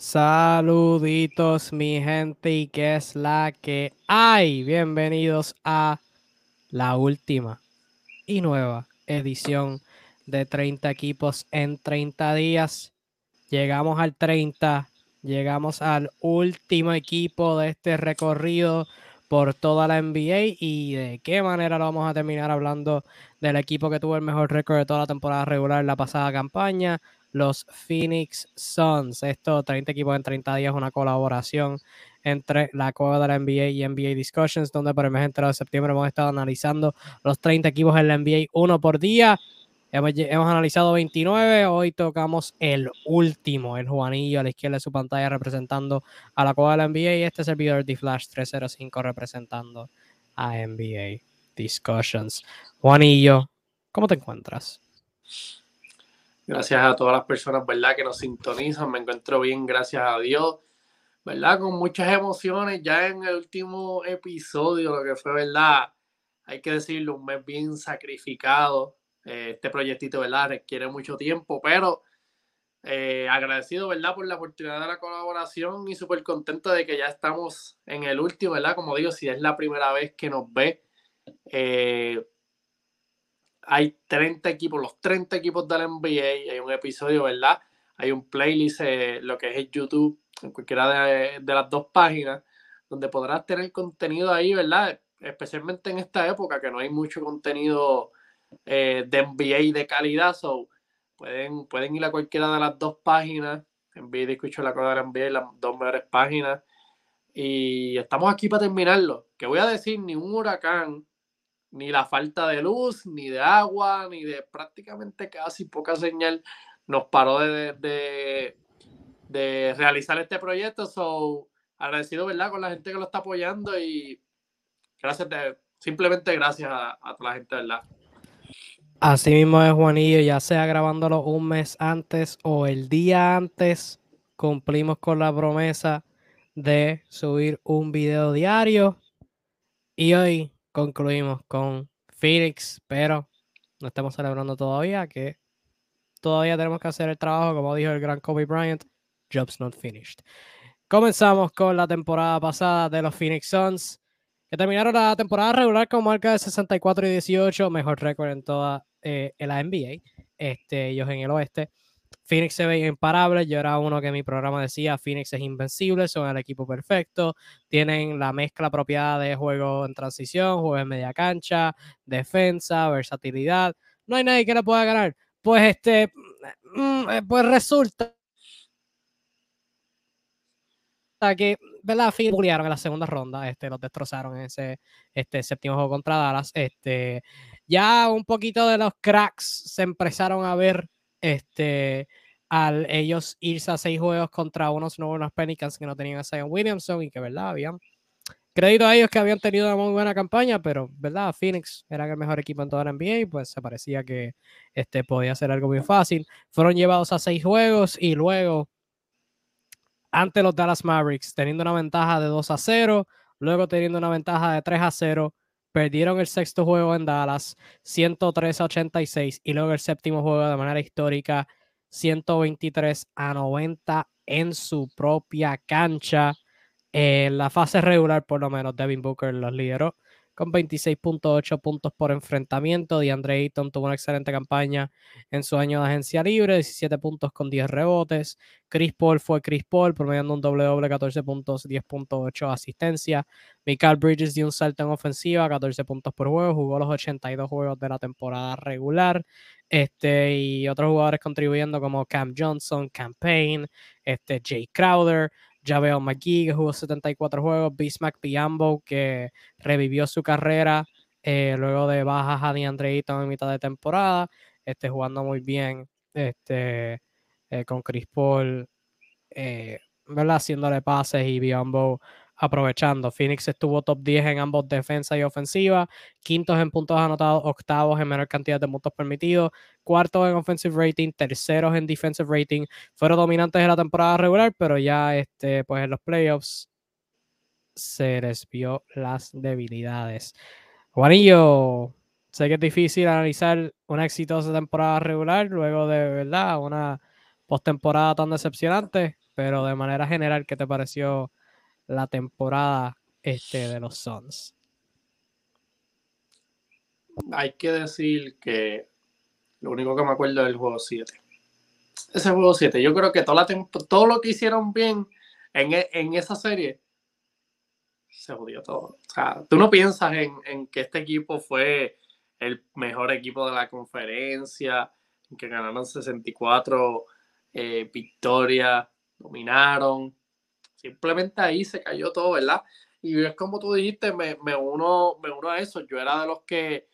Saluditos mi gente y qué es la que hay. Bienvenidos a la última y nueva edición de 30 equipos en 30 días. Llegamos al 30, llegamos al último equipo de este recorrido por toda la NBA y de qué manera lo vamos a terminar hablando del equipo que tuvo el mejor récord de toda la temporada regular en la pasada campaña, los Phoenix Suns. Esto, 30 equipos en 30 días, una colaboración entre la Cueva de la NBA y NBA Discussions, donde por el mes de septiembre hemos estado analizando los 30 equipos en la NBA uno por día. Hemos, analizado 29, hoy tocamos el último, el Juanillo a la izquierda de su pantalla representando a la Cueva de la NBA y este servidor de Flash 305 representando a NBA Discussions. Juanillo, ¿cómo te encuentras? Gracias a todas las personas, ¿verdad? Que nos sintonizan. Me encuentro bien, gracias a Dios. ¿Verdad? Con muchas emociones ya en el último episodio, lo que fue, ¿verdad? Hay que decirlo, un mes bien sacrificado. Eh, este proyectito, ¿verdad? Requiere mucho tiempo, pero eh, agradecido, ¿verdad? Por la oportunidad de la colaboración y súper contento de que ya estamos en el último, ¿verdad? Como digo, si es la primera vez que nos ve, eh, hay 30 equipos, los 30 equipos de la NBA, hay un episodio, ¿verdad? Hay un playlist, eh, lo que es el YouTube, en cualquiera de, las dos páginas, donde podrás tener contenido ahí, ¿verdad? Especialmente en esta época que no hay mucho contenido eh, de NBA de calidad, so pueden, pueden ir a cualquiera de las dos páginas, NBA escucho la cosa de la NBA, las dos mejores páginas. Y estamos aquí para terminarlo. Que voy a decir, ni un huracán ni la falta de luz, ni de agua, ni de prácticamente casi poca señal nos paró de, de, realizar este proyecto. So, agradecido, ¿verdad?, con la gente que lo está apoyando y gracias, simplemente gracias a, toda la gente, ¿verdad? Así mismo es, Juanillo, ya sea grabándolo un mes antes o el día antes, cumplimos con la promesa de subir un video diario. Y hoy concluimos con Phoenix, pero no estamos celebrando todavía, que todavía tenemos que hacer el trabajo, como dijo el gran Kobe Bryant, job's not finished. Comenzamos con la temporada pasada de los Phoenix Suns, que terminaron la temporada regular con marca de 64 y 18, mejor récord en toda eh, la NBA, este, ellos en el oeste. Phoenix se ve imparable. Yo era uno que en mi programa decía Phoenix es invencible, son el equipo perfecto, tienen la mezcla apropiada de juego en transición, juego en media cancha, defensa, versatilidad. No hay nadie que le pueda ganar. Pues este, mm, eh, pues resulta que, ¿verdad? Phoenix en la segunda ronda, este, los destrozaron en ese este, séptimo juego contra Dallas. Este, ya un poquito de los cracks se empezaron a ver este, al ellos irse a seis juegos contra unos nuevos Pelicans que no tenían a Zion Williamson y que, ¿verdad? Habían crédito a ellos que habían tenido una muy buena campaña, pero, ¿verdad? Phoenix era el mejor equipo en toda la NBA y pues se parecía que este, podía ser algo muy fácil. Fueron llevados a seis juegos y luego, ante los Dallas Mavericks, teniendo una ventaja de 2 a 0, luego teniendo una ventaja de 3 a 0, Perdieron el sexto juego en Dallas, 103 a 86, y luego el séptimo juego de manera histórica, 123 a 90 en su propia cancha. En la fase regular, por lo menos, Devin Booker los lideró con 26.8 puntos por enfrentamiento. DeAndre Ayton tuvo una excelente campaña en su año de agencia libre, 17 puntos con 10 rebotes. Chris Paul fue Chris Paul, promediando un doble doble, 14 puntos, 10.8 asistencia. Michael Bridges dio un salto en ofensiva, 14 puntos por juego, jugó los 82 juegos de la temporada regular. Este, y otros jugadores contribuyendo como Cam Johnson, Campaign, este, Jay Crowder. Javel McGee, que jugó 74 juegos, Bismack Piambo, que revivió su carrera eh, luego de bajas a DeAndre Ayton en mitad de temporada, este, jugando muy bien este, eh, con Chris Paul, eh, ¿verdad? haciéndole pases y Biombo aprovechando. Phoenix estuvo top 10 en ambos defensa y ofensiva, quintos en puntos anotados, octavos en menor cantidad de puntos permitidos, cuartos en offensive rating, terceros en defensive rating. Fueron dominantes de la temporada regular, pero ya este, pues en los playoffs se les vio las debilidades. Juanillo, sé que es difícil analizar una exitosa temporada regular luego de verdad una postemporada tan decepcionante, pero de manera general, ¿qué te pareció la temporada este, de los Suns? Hay que decir que lo único que me acuerdo es el juego 7. Ese juego 7, yo creo que toda la todo lo que hicieron bien en, e, en esa serie se jodió todo. O sea, tú no piensas en, en, que este equipo fue el mejor equipo de la conferencia, que ganaron 64 eh, victorias, dominaron. Simplemente ahí se cayó todo, ¿verdad? Y es como tú dijiste, me, me, uno, me uno a eso. Yo era de los que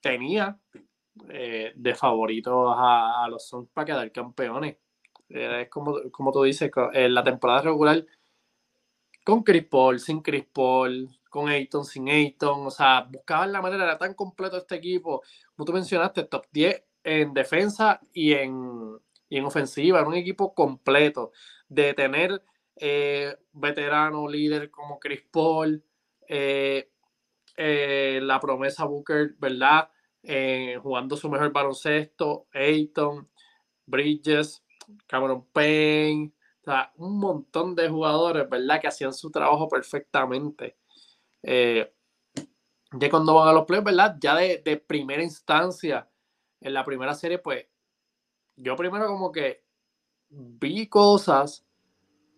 tenía eh, de favoritos a, los Suns para quedar campeones. es como, como tú dices, en la temporada regular con Chris Paul, sin Chris Paul, con Ayton, sin Ayton, o sea, buscaban la manera, era tan completo este equipo, como tú mencionaste, top 10 en defensa y en, en ofensiva, era un equipo completo, de tener eh, veterano líder como Chris Paul, eh, eh, la promesa Booker, ¿verdad? jugando su mejor baloncesto, Ayton, Bridges, Cameron Payne, un montón de jugadores, ¿verdad? Que hacían su trabajo perfectamente. Ya cuando van a los playoffs, ¿verdad? Ya de, de, primera instancia, en la primera serie, pues, yo primero como que vi cosas,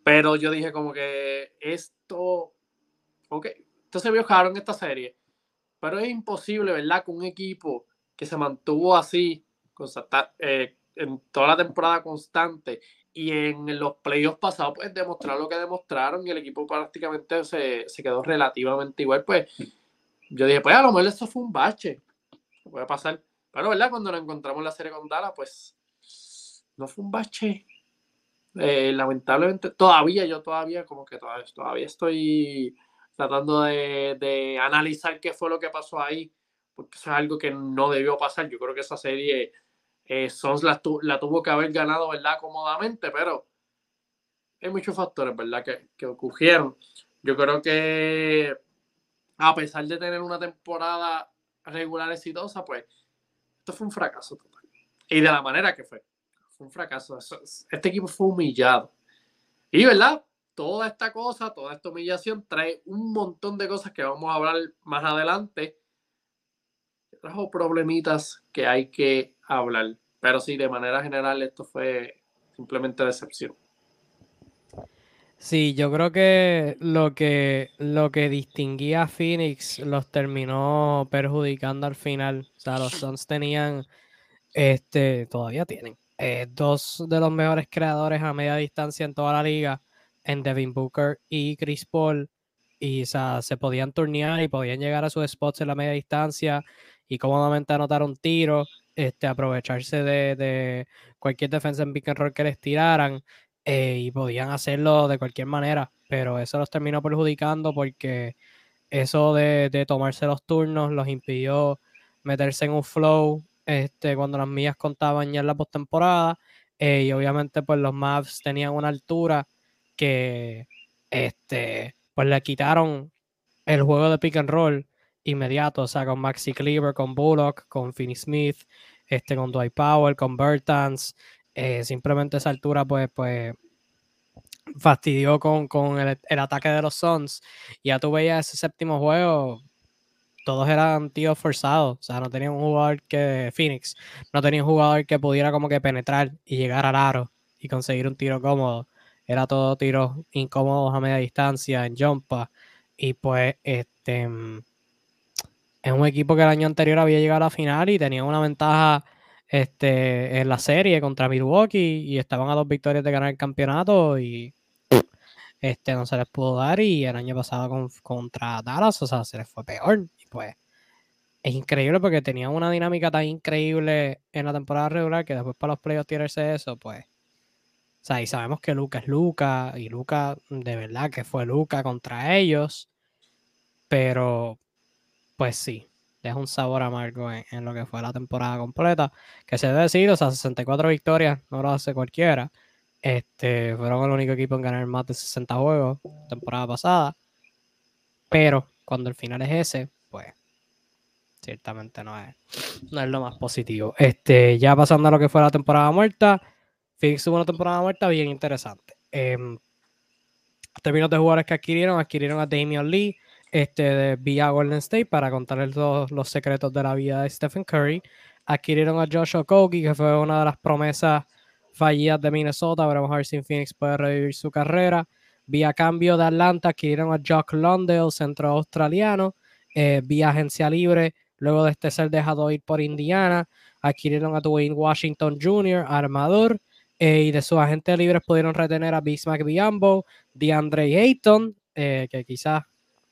pero yo dije como que esto, ok, esto se vio caro en esta serie, pero es imposible, ¿verdad? Con un equipo que se mantuvo así, eh, en toda la temporada constante y en los playoffs pasados, pues demostrar lo que demostraron y el equipo prácticamente se, quedó relativamente igual. Pues yo dije, pues a lo mejor eso fue un bache, puede pasar. Pero, ¿verdad? Cuando nos encontramos en la serie con Dallas, pues no fue un bache. Eh, lamentablemente, todavía, yo todavía, como que todavía, todavía estoy tratando de, de analizar qué fue lo que pasó ahí, porque eso es algo que no debió pasar. Yo creo que esa serie eh, Sons la, tuvo que haber ganado, ¿verdad? Cómodamente, pero hay muchos factores, ¿verdad? Que, que ocurrieron. Yo creo que a pesar de tener una temporada regular exitosa, pues esto fue un fracaso total. Y de la manera que fue. Un fracaso. Este equipo fue humillado. Y, ¿verdad? Toda esta cosa, toda esta humillación trae un montón de cosas que vamos a hablar más adelante. Trajo problemitas que hay que hablar. Pero sí, de manera general, esto fue simplemente decepción. Sí, yo creo que lo que lo que distinguía a Phoenix los terminó perjudicando al final. O sea, los Suns tenían, este, todavía tienen, eh, dos de los mejores creadores a media distancia en toda la liga, en Devin Booker y Chris Paul. Y o sea, se podían turnear y podían llegar a sus spots en la media distancia y cómodamente anotar un tiro este, aprovecharse de, cualquier defensa en pick and roll que les tiraran eh, y podían hacerlo de cualquier manera, pero eso los terminó perjudicando porque eso de, tomarse los turnos los impidió meterse en un flow este, cuando las millas contaban ya en la postemporada eh, y obviamente pues los Mavs tenían una altura que este, pues le quitaron el juego de pick and roll inmediato, o sea, con Maxi Cleaver, con Bullock, con Finney Smith, este, con Dwight Powell, con Bertans, eh, simplemente esa altura, pues, pues fastidió con, el, ataque de los Suns. Ya tú veías ese séptimo juego, todos eran tíos forzados, o sea, no tenían un jugador que Phoenix, no tenía un jugador que pudiera como que penetrar y llegar al aro y conseguir un tiro cómodo. Era todo tiros incómodos a media distancia, en jumpa. Y pues, este es un equipo que el año anterior había llegado a la final y tenía una ventaja este, en la serie contra Milwaukee y estaban a dos victorias de ganar el campeonato y este, no se les pudo dar y el año pasado contra Dallas, o sea, se les fue peor. Pues es increíble porque tenían una dinámica tan increíble en la temporada regular que después para los playoffs tirarse eso, pues. O sea, y sabemos que Luca es Luca y Luca de verdad que fue Luca contra ellos, pero pues sí, deja un sabor amargo en, lo que fue la temporada completa. Que se debe decir, o sea, 64 victorias no lo hace cualquiera. Este, fueron el único equipo en ganar más de 60 juegos temporada pasada. Pero cuando el final es ese, pues ciertamente no es, no es lo más positivo. Este, ya pasando a lo que fue la temporada muerta, Phoenix tuvo una temporada muerta bien interesante. en términos de jugadores que adquirieron, adquirieron a Damian Lee este, vía Golden State para contarles todos los secretos de la vida de Stephen Curry. Adquirieron a Josh Okogie, que fue una de las promesas fallidas de Minnesota. Veremos a ver si Phoenix puede revivir su carrera. Vía cambio de Atlanta, adquirieron a Jock Londale, centro australiano. Eh, vía agencia libre, luego de este ser dejado ir por Indiana. Adquirieron a Dwayne Washington Jr., armador. Eh, y de sus agentes libres pudieron retener a Bismack Biambo, DeAndre Ayton, eh, que quizás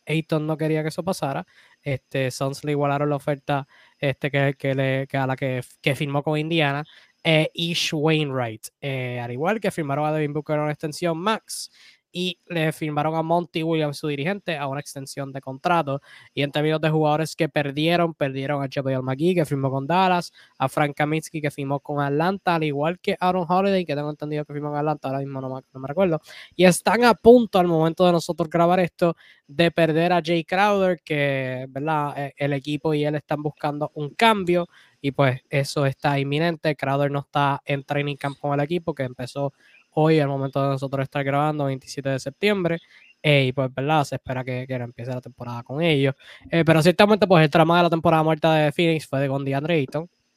Ayton no quería que eso pasara. Este, Suns le igualaron la oferta este, que, que, le, que a la que, que, firmó con Indiana. Eh, Ish Wainwright, eh, al igual que firmaron a Devin Booker una extensión max y le firmaron a Monty Williams, su dirigente, a una extensión de contrato. Y en términos de jugadores que perdieron, perdieron a JaVale McGee, que firmó con Dallas, a Frank Kaminsky, que firmó con Atlanta, al igual que Aaron Holiday, que tengo entendido que firmó con Atlanta, ahora mismo no me, recuerdo. Y están a punto, al momento de nosotros grabar esto, de perder a Jay Crowder, que ¿verdad? E, el equipo y él están buscando un cambio. Y pues eso está inminente. Crowder no está en training camp con el equipo, que empezó hoy, al momento de nosotros estar grabando, 27 de septiembre. Eh, y pues, ¿verdad? Se espera que, que empiece la temporada con ellos. Eh, pero ciertamente, pues el trama de la temporada muerta de Phoenix fue de con DeAndre.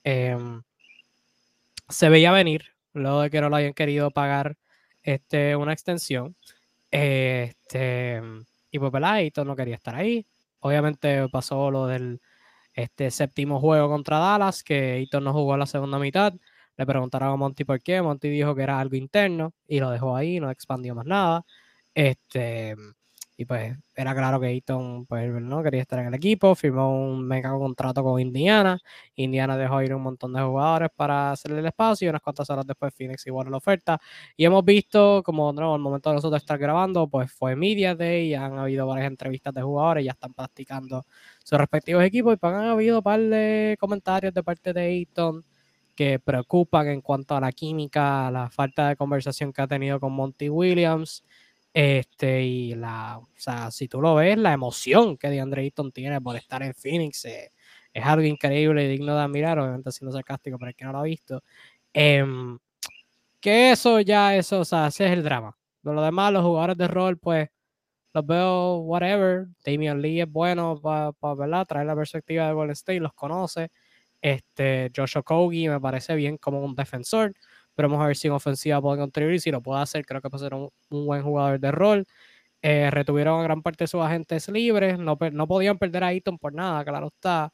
Em, se veía venir, luego de que no lo hayan querido pagar este, una extensión. este, y pues, ¿verdad? Ayton no quería estar ahí. Obviamente pasó lo del este séptimo juego contra Dallas, que Ayton no jugó la segunda mitad. Le preguntaron a Monty por qué. Monty dijo que era algo interno y lo dejó ahí, no expandió más nada. Este, y pues era claro que Eaton pues, no quería estar en el equipo, firmó un mega contrato con Indiana. Indiana dejó ir un montón de jugadores para hacerle el espacio y unas cuantas horas después Phoenix igual la oferta. Y hemos visto, como no, al momento de nosotros estar grabando, pues fue Media Day han habido varias entrevistas de jugadores, ya están practicando sus respectivos equipos y pues han habido un par de comentarios de parte de Eaton que preocupan en cuanto a la química, la falta de conversación que ha tenido con Monty Williams. Este, y la, o sea, si tú lo ves, la emoción que DeAndre Ayton tiene por estar en Phoenix eh, es algo increíble y digno de admirar, obviamente siendo sarcástico para el que no lo ha visto. Em, que eso ya, eso, o sea, ese es el drama. De lo demás, los jugadores de rol, pues, los veo, whatever. Damian Lee es bueno para, pa, traer la perspectiva de Golden State, los conoce. Este, Josh Okogie me parece bien como un defensor, pero vamos a ver si en ofensiva puede contribuir. Si lo puede hacer, creo que puede ser un, buen jugador de rol. Eh, retuvieron a gran parte de sus agentes libres, no, no podían perder a Eaton por nada, claro está.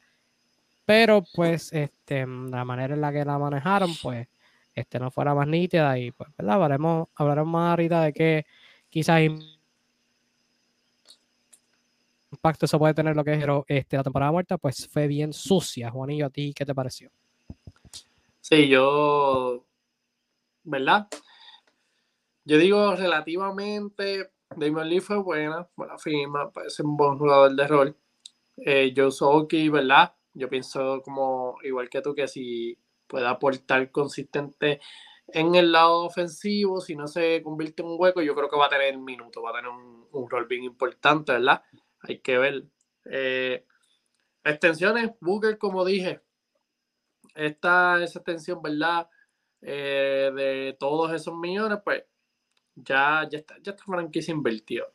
Pero pues este, la manera en la que la manejaron, pues este, no fuera más nítida y pues, ¿verdad? Hablaremos, hablaremos más ahorita de que quizás impacto eso puede tener lo que es este, la temporada muerta, pues fue bien sucia. Juanillo, ¿a ti qué te pareció? Sí, yo, ¿verdad? Yo digo relativamente, Damon Lee fue buena, buena firma, parece un buen jugador de rol. Eh, Joe Soki, ¿verdad? Yo pienso como, igual que tú, que si puede aportar consistente en el lado ofensivo, si no se convierte en un hueco, yo creo que va a tener minutos, va a tener un, un rol bien importante, ¿verdad? Hay que ver. Eh, extensiones, Booker, como dije, esta esa extensión, ¿verdad? Eh, de todos esos millones, pues ya, ya, está, ya esta franquicia invirtió.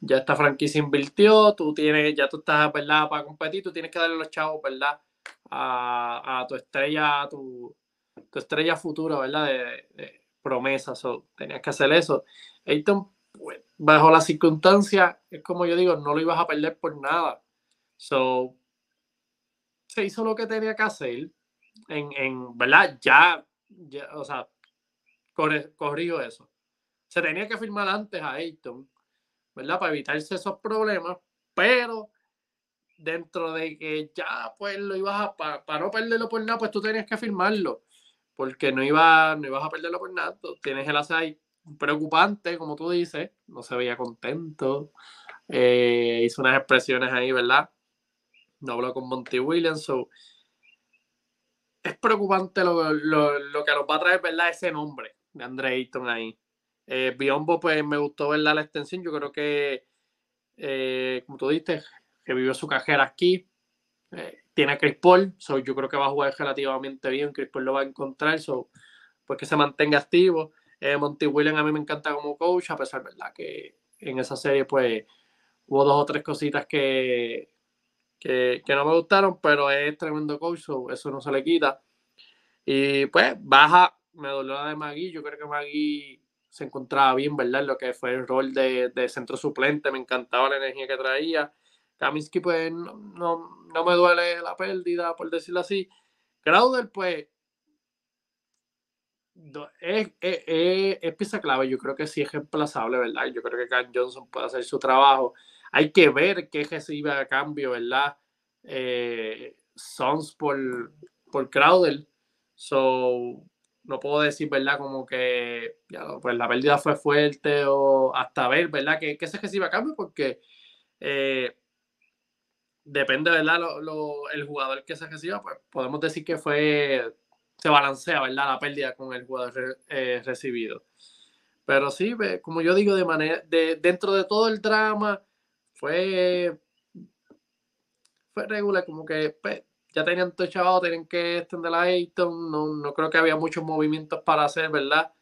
Ya esta franquicia invirtió, tú tienes, ya tú estás, ¿verdad? Para competir, tú tienes que darle los chavos, ¿verdad? A, tu estrella, a tu, tu estrella futura, ¿verdad? De, promesas, o tenías que hacer eso. Ayton pues, bajo las circunstancias, es como yo digo, no lo ibas a perder por nada. So, se hizo lo que tenía que hacer. En, en ¿verdad? Ya, ya, o sea, corrijo eso. Se tenía que firmar antes a Ayton, ¿verdad? Para evitarse esos problemas, pero dentro de que ya, pues lo ibas a, para, no perderlo por nada, pues tú tenías que firmarlo, porque no, iba, no ibas a perderlo por nada. tienes el asai preocupante, como tú dices, no se veía contento, eh, hizo unas expresiones ahí, ¿verdad? No habló con Monty Williams, es preocupante lo, que nos va a traer, ¿verdad? Ese nombre de Andre Ayton ahí. Eh, Biombo, pues me gustó verla la extensión, yo creo que, eh, como tú dices, que vivió su cajera aquí, eh, tiene a Chris Paul, yo creo que va a jugar relativamente bien, Chris Paul lo va a encontrar, so, pues que se mantenga activo. Eh, Monty Williams a mí me encanta como coach, a pesar, ¿verdad? Que en esa serie, pues, hubo dos o tres cositas que, que, no me gustaron, pero es tremendo coach, eso no se le quita. Y pues, baja, me dolió la de Magui, yo creo que Magui se encontraba bien, ¿verdad? Lo que fue el rol de, de centro suplente, me encantaba la energía que traía. Kaminsky, pues, no, no, me duele la pérdida, por decirlo así. Crowder, pues, es, es, pieza clave. Yo creo que sí es reemplazable, ¿verdad? Yo creo que Cam Johnson puede hacer su trabajo. Hay que ver qué recibe a cambio, ¿verdad? Eh, Sons por, por Crowder. So, no puedo decir, ¿verdad? Como que pues la pérdida fue fuerte o hasta ver, ¿verdad? Que, que se recibe a cambio porque eh, depende, ¿verdad? Lo, el jugador que se reciba, pues podemos decir que fue, se balancea, ¿verdad? La pérdida con el jugador eh, recibido. Pero sí, como yo digo, de manera, de, dentro de todo el drama, fue, fue regular, como que ya tenían todo echado, tenían que extender la Ayton, no, no creo que había muchos movimientos para hacer, ¿verdad?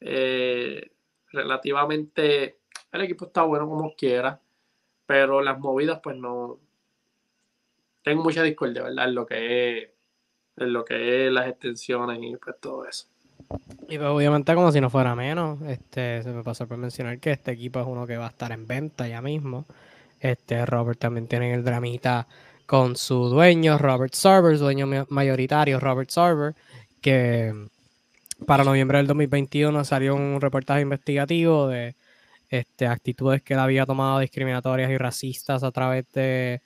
Eh, relativamente, el equipo está bueno como quiera, pero las movidas, pues no, tengo mucha discordia, ¿verdad? En lo que es, en lo que es las extensiones y pues todo eso. Y pues obviamente como si no fuera menos, este, se me pasó por mencionar que este equipo es uno que va a estar en venta ya mismo. Este, Robert también tiene el dramita con su dueño, Robert Sarver, dueño mayoritario, Robert Sarver, que para noviembre del 2021 salió un reportaje investigativo de este, actitudes que él había tomado discriminatorias y racistas a través de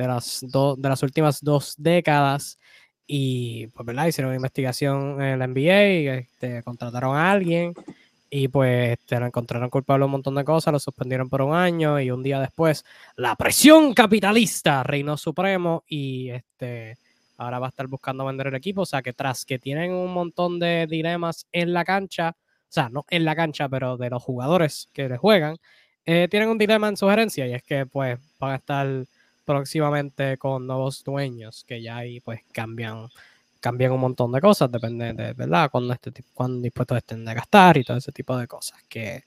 de las, de las últimas dos décadas. Y pues, ¿verdad? Hicieron una investigación en la NBA, este, contrataron a alguien y pues este, lo encontraron culpable de un montón de cosas, lo suspendieron por un año y un día después la presión capitalista reinó supremo y este, ahora va a estar buscando vender el equipo. O sea que tras que tienen un montón de dilemas en la cancha, o sea, no en la cancha, pero de los jugadores que le juegan, eh, tienen un dilema en su gerencia y es que pues van a estar próximamente con nuevos dueños que ya ahí pues cambian cambian un montón de cosas, depende de, ¿verdad? Cuando, este, cuando dispuestos estén de gastar y todo ese tipo de cosas, que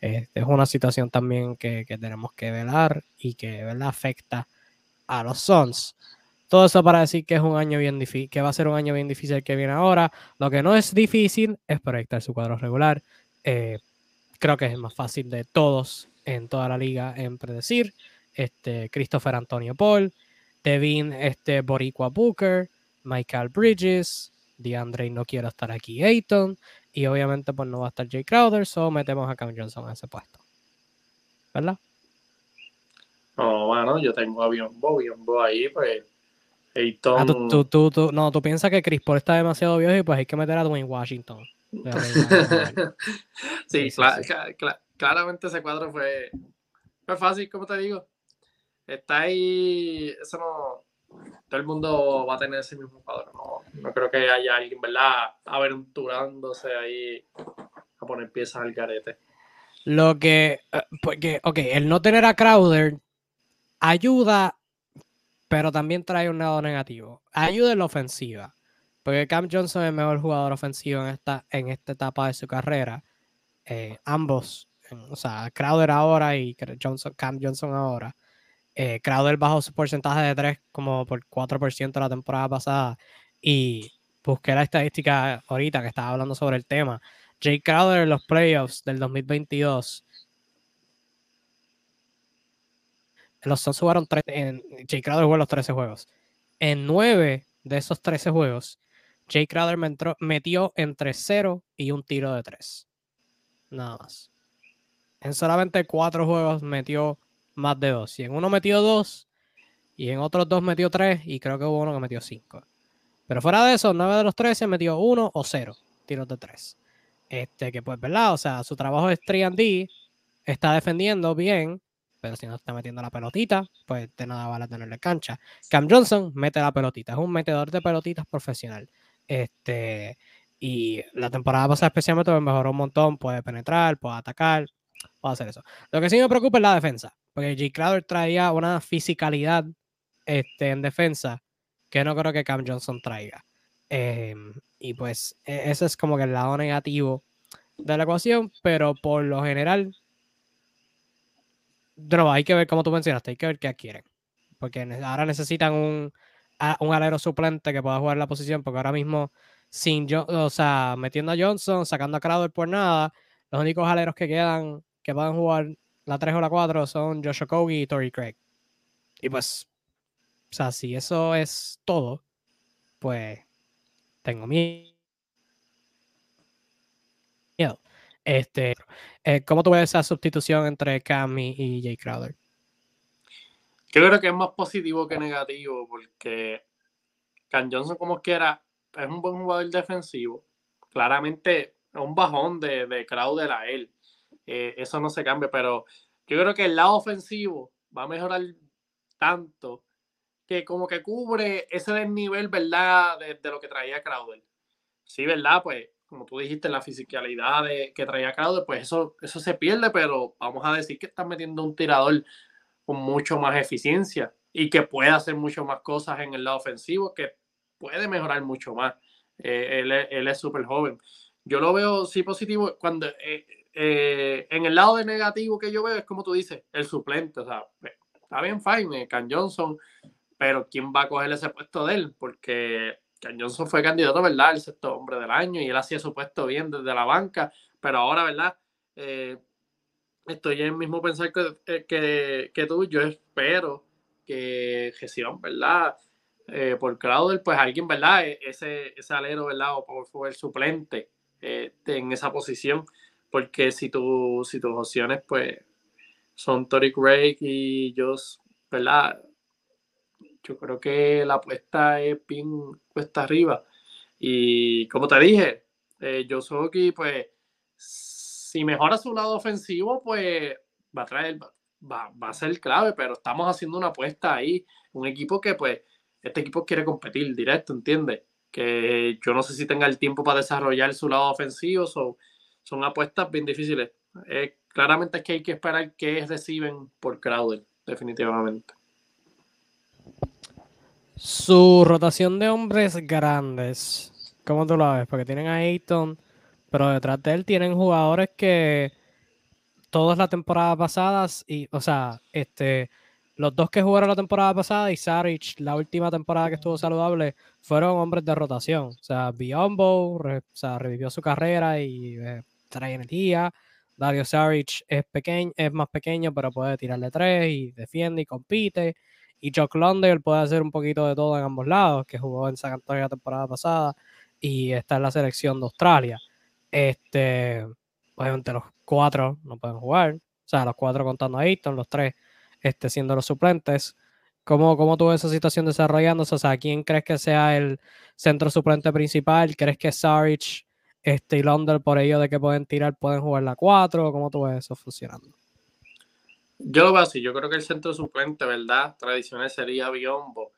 este, es una situación también que, que, tenemos que velar y que, ¿verdad? Afecta a los Suns. Todo eso para decir que es un año bien difícil, que va a ser un año bien difícil que viene ahora. Lo que no es difícil es proyectar su cuadro regular. Eh, creo que es el más fácil de todos en toda la liga en predecir este, Christopher Antonio Paul, Devin este, Boricua Booker, Michael Bridges, DeAndre no quiero estar aquí, Ayton, y obviamente pues no va a estar Jay Crowder, so metemos a Cam Johnson en ese puesto. ¿Verdad? No, bueno, yo tengo a Biombo, Biombo ahí, pues Ayton... Ah, tú, tú, tú, no, tú piensas que Chris Paul está demasiado viejo y pues hay que meter a Dwayne Washington. sí, claramente ese cuadro fue, fue fácil, como te digo está ahí, eso no, todo el mundo va a tener ese mismo cuadro, no, no creo que haya alguien, ¿verdad? Aventurándose ahí a poner piezas al garete. Lo que, eh, porque, ok, el no tener a Crowder ayuda, pero también trae un lado negativo. Ayuda en la ofensiva, porque Cam Johnson es el mejor jugador ofensivo en esta, en esta etapa de su carrera. Eh, ambos, o sea, Crowder ahora y Johnson, Cam Johnson ahora eh, Crowder bajó su porcentaje de 3 como por 4% la temporada pasada. Y busqué la estadística ahorita que estaba hablando sobre el tema. Jay Crowder en los playoffs del 2022. Los Suns jugaron 3, en, Jay Crowder jugó los 13 juegos. En 9 de esos 13 juegos, Jay Crowder metió entre 0 y un tiro de 3. Nada más. En solamente 4 juegos metió más de dos. Y en uno metió dos, y en otros dos metió tres, y creo que hubo uno que metió cinco. Pero fuera de eso, nueve de los trece metió uno o cero tiros de tres. Este, que pues, ¿verdad? O sea, su trabajo es 3D, está defendiendo bien, pero si no está metiendo la pelotita, pues de nada vale tenerle cancha. Cam Johnson mete la pelotita, es un metedor de pelotitas profesional. Este, y la temporada pasada especialmente mejoró un montón, puede penetrar, puede atacar, puede hacer eso. Lo que sí me preocupa es la defensa. Porque G. Crowder traía una fisicalidad este, en defensa que no creo que Cam Johnson traiga. Em, y pues e, ese es como que el lado negativo de la ecuación, pero por lo general, no, hay que ver, como tú mencionaste, hay que ver qué adquieren. Porque ahora necesitan un, un alero suplente que pueda jugar la posición, porque ahora mismo, sin yo, o sea, metiendo a Johnson, sacando a Crowder por nada, los únicos aleros que quedan que puedan jugar la 3 o la 4 son Josh Okogie y Tory Craig. Y pues, o sea, si eso es todo, pues tengo miedo. Este, eh, ¿Cómo tú ves esa sustitución entre Cam y, Jay Crowder? Yo creo que es más positivo que negativo porque Cam Johnson como quiera es un buen jugador defensivo. Claramente es un bajón de, de Crowder a él. Eh, eso no se cambia, pero yo creo que el lado ofensivo va a mejorar tanto que como que cubre ese desnivel, ¿verdad? De, lo que traía Crowder. Sí, ¿verdad? Pues como tú dijiste, la fisicalidad que traía Crowder, pues eso, eso se pierde, pero vamos a decir que está metiendo un tirador con mucho más eficiencia y que puede hacer mucho más cosas en el lado ofensivo, que puede mejorar mucho más. Eh, él, es súper joven. Yo lo veo sí positivo cuando eh, eh, en el lado de negativo que yo veo es como tú dices, el suplente. O sea, está bien, fine, Can Johnson, pero ¿quién va a coger ese puesto de él? Porque Johnson fue candidato, ¿verdad? El sexto hombre del año y él hacía su puesto bien desde la banca, pero ahora, ¿verdad? Eh, estoy en el mismo pensar que, eh, que, tú. Yo espero que gestión, ¿verdad? Eh, por Crowder, pues alguien, ¿verdad? E, ese, ese alero, ¿verdad? O por el suplente en esa posición, porque si, tú, si tus opciones, pues, son Tori Craig y Josh, ¿verdad? Yo creo que la apuesta es bien cuesta arriba. Y como te dije, eh, pues, si mejora su lado ofensivo, pues va a traer, va, va, a ser clave, pero estamos haciendo una apuesta ahí. Un equipo que, pues, este equipo quiere competir directo, ¿entiendes? Que yo no sé si tenga el tiempo para desarrollar su lado ofensivo, son apuestas bien difíciles. Claramente es que hay que esperar que reciben por Crowder, definitivamente. Su rotación de hombres grandes, ¿cómo tú lo ves? Porque tienen a Ayton, pero detrás de él tienen jugadores que todas las temporadas pasadas, y, o sea, este, los dos que jugaron la temporada pasada y Saric, la última temporada que estuvo saludable, fueron hombres de rotación. O sea, Biombo, o sea, revivió su carrera y eh, trae energía. Dario Saric es pequeño, es más pequeño, pero puede tirarle tres y defiende y compite. Y Chuck Londale puede hacer un poquito de todo en ambos lados, que jugó en San Antonio la temporada pasada y está en la selección de Australia. Este, obviamente los cuatro no pueden jugar, o sea, los cuatro contando a Ayton, los tres este, siendo los suplentes. ¿Cómo, ¿Cómo tú esa situación desarrollándose? O sea, ¿quién crees que sea el centro suplente principal? ¿Crees que Sarich este, y London, por ello de que pueden tirar, pueden jugar la cuatro? ¿Cómo tú ves eso funcionando? Yo lo veo así, yo creo que el centro suplente, ¿verdad? Tradicional sería Biombo,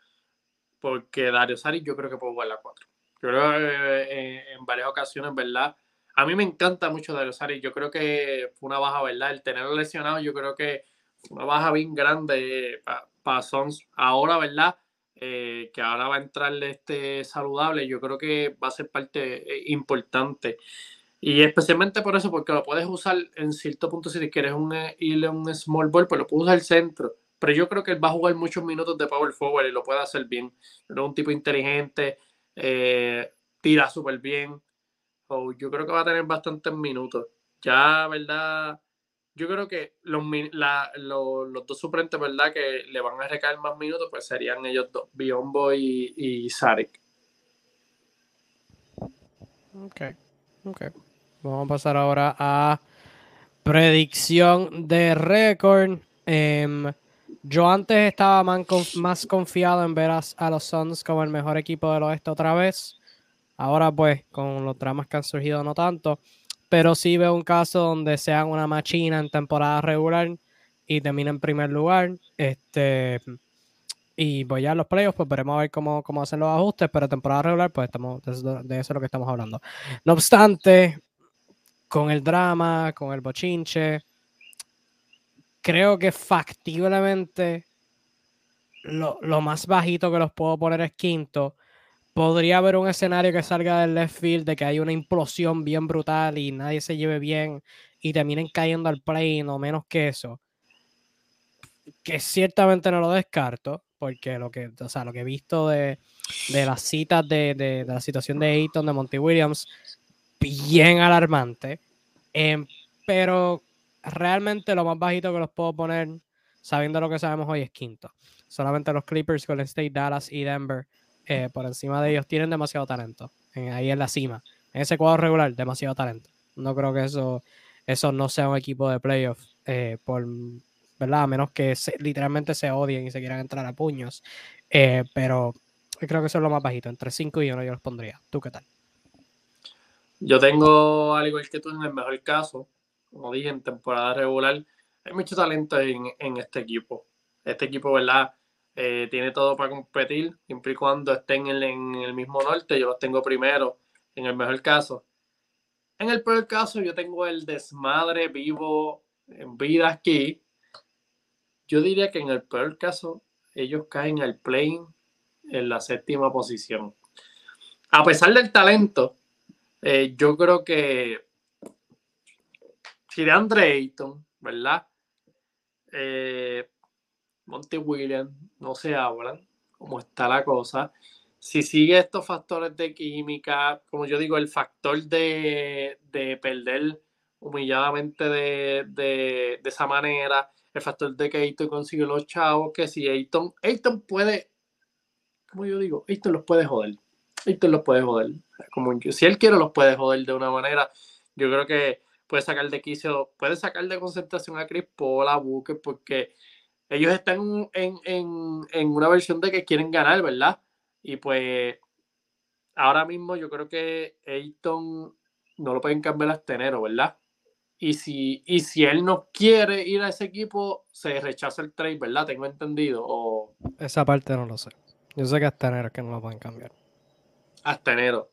porque Dario Sari yo creo que puede jugar la 4. Yo creo que eh, en varias ocasiones, ¿verdad? A mí me encanta mucho Dario Sari, yo creo que fue una baja, ¿verdad? El tenerlo lesionado, yo creo que fue una baja bien grande para Sons. Ahora, ¿verdad? Eh, que ahora va a entrarle este saludable, yo creo que va a ser parte eh, importante y especialmente por eso, porque lo puedes usar en cierto punto si quieres un, eh, irle un small ball, pues lo puedes usar al centro. Pero yo creo que él va a jugar muchos minutos de power forward y lo puede hacer bien. Es un tipo inteligente, tira súper bien. yo creo que va a tener bastantes minutos. Ya, ¿verdad? Yo creo que los, dos suplentes, ¿verdad? Que le van a recaer más minutos, pues serían ellos dos, Biombo y, y. Ok, ok. Vamos a pasar ahora a predicción de récord. Em, yo antes estaba más, confiado en ver a, los Suns como el mejor equipo del oeste otra vez. Ahora pues con los dramas que han surgido no tanto. Pero sí veo un caso donde sean una machina en temporada regular y terminen en primer lugar. Este, y voy a los playoffs, pues veremos a ver cómo, cómo hacen los ajustes, pero temporada regular, pues estamos, de eso es lo que estamos hablando. No obstante, con el drama, con el bochinche. Creo que factiblemente lo, más bajito que los puedo poner es quinto, podría haber un escenario que salga del left field de que hay una implosión bien brutal y nadie se lleve bien y terminen cayendo al play, no menos que eso. Que ciertamente no lo descarto, porque lo que, o sea, lo que he visto de, las citas de, la situación de Ayton, de Monty Williams, bien alarmante. Em, pero realmente lo más bajito que los puedo poner, sabiendo lo que sabemos hoy, es quinto. Solamente los Clippers, Golden State, Dallas y Denver, eh, por encima de ellos, tienen demasiado talento. ahí en la cima. En ese cuadro regular, demasiado talento. No creo que eso, eso no sea un equipo de playoff, eh, por, ¿verdad? A menos que literalmente se odien y se quieran entrar a puños. Eh, pero creo que eso es lo más bajito. Entre 5 y 1 yo los pondría. ¿Tú qué tal? Yo tengo, al igual que tú, en el mejor caso, como dije, en temporada regular, hay mucho talento en, este equipo. Este equipo, ¿verdad? Eh, tiene todo para competir, siempre y cuando estén en, el mismo norte. Yo los tengo primero, en el mejor caso. En el peor caso, yo tengo el desmadre vivo en vida aquí. Yo diría que en el peor caso, ellos caen al play en la séptima posición. A pesar del talento, eh, yo creo que si de Andre Ayton, ¿verdad? Eh, Monty Williams, no se hablan, cómo está la cosa. Si sigue estos factores de química, como yo digo, el factor de, perder humilladamente de, de, esa manera, el factor de que Ayton consigue los chavos, que si Ayton, Ayton puede, como yo digo, Ayton los puede joder. Ayton los puede joder. Como, si él quiere, los puede joder de una manera. Yo creo que puede sacar de quicio, puede sacar de concentración a Chris Paul, a Booker, porque ellos están en, una versión de que quieren ganar, ¿verdad? Y pues ahora mismo yo creo que Ayton no lo pueden cambiar a Tenero, ¿verdad? Y si, y si él no quiere ir a ese equipo, se rechaza el trade, ¿verdad? Tengo entendido. O... Esa parte no lo sé. Yo sé que hasta enero que no lo pueden cambiar. Hasta enero.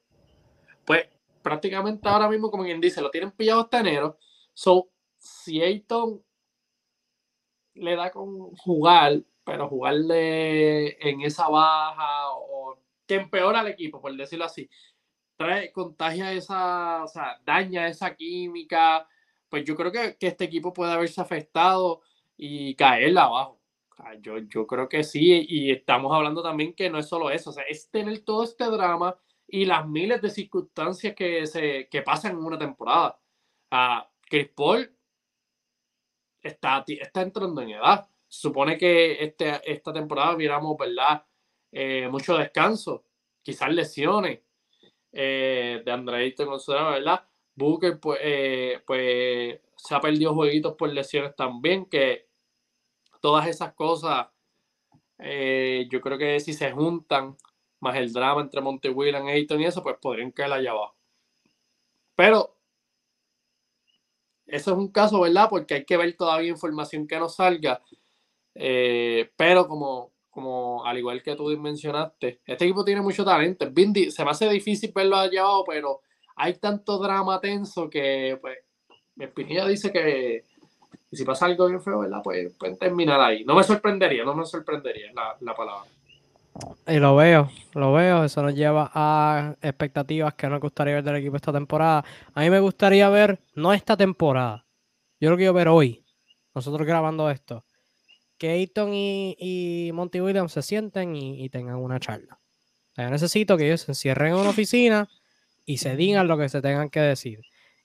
Pues prácticamente ahora mismo, como quien dice, lo tienen pillado hasta enero. So, si Ayton le da con jugar, pero jugarle en esa baja o que empeora al equipo, por decirlo así, trae, contagia esa, o sea, daña esa química, pues yo creo que, este equipo puede haberse afectado y caer abajo. yo, yo creo que sí, y estamos hablando también que no es solo eso, o sea, es tener todo este drama y las miles de circunstancias que, se, que pasan en una temporada. Uh, Chris Paul está, está entrando en edad. Supone que este, esta temporada viéramos, ¿verdad? Eh, mucho descanso, quizás lesiones eh, de Andreito González, ¿verdad? Booker, pues, eh, pues se ha perdido jueguitos por lesiones también, que todas esas cosas, yo creo que si se juntan, más el drama entre Monte William, Ayton y eso, pues podrían caer allá abajo. Pero eso es un caso, ¿verdad? Porque hay que ver todavía información que nos salga. Eh, pero como, como al igual que tú mencionaste, este equipo tiene mucho talento. se me hace difícil verlo abajo, pero hay tanto drama tenso que, pues, mi Espinilla dice que si pasa algo bien feo, ¿verdad? Pues pueden terminar ahí. No me sorprendería, no me sorprendería la, la palabra. Y lo veo, lo veo. Eso nos lleva a expectativas que nos gustaría ver del equipo esta temporada. A mí me gustaría ver, no esta temporada, yo lo quiero ver hoy, nosotros grabando esto, que Ayton y, Monty Williams se sienten y, tengan una charla. yo necesito que ellos se encierren en una oficina y se digan lo que se tengan que decir.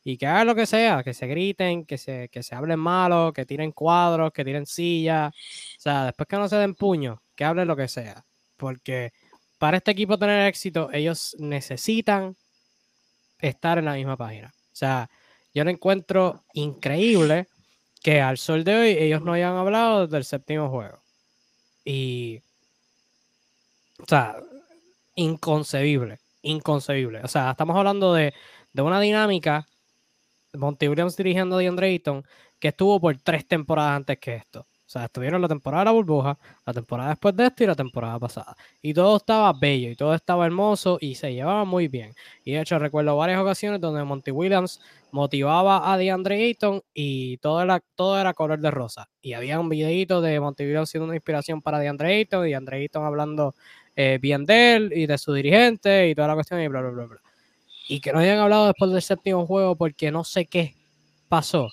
Y que hagan lo que sea, que se griten, que se, que se hablen malo, que tiren cuadros, que tiren sillas. O sea, después que no se den puño, que hablen lo que sea porque para este equipo tener éxito, ellos necesitan estar en la misma página. O sea, yo lo encuentro increíble que al sol de hoy ellos no hayan hablado del séptimo juego. Y, o sea, inconcebible, inconcebible. O sea, estamos hablando de, una dinámica, Monty Williams dirigiendo a DeAndre Ayton, que estuvo por tres temporadas antes que esto. O sea, estuvieron la temporada de la burbuja, la temporada después de esto y la temporada pasada. Y todo estaba bello y todo estaba hermoso y se llevaba muy bien. Y de hecho recuerdo varias ocasiones donde Monty Williams motivaba a DeAndre Ayton y todo era, todo era color de rosa. Y había un videito de Monty Williams siendo una inspiración para DeAndre Ayton y DeAndre Ayton hablando eh, bien de él y de su dirigente y toda la cuestión y bla, bla, bla, bla. Y que no hayan hablado después del séptimo juego porque no sé qué pasó.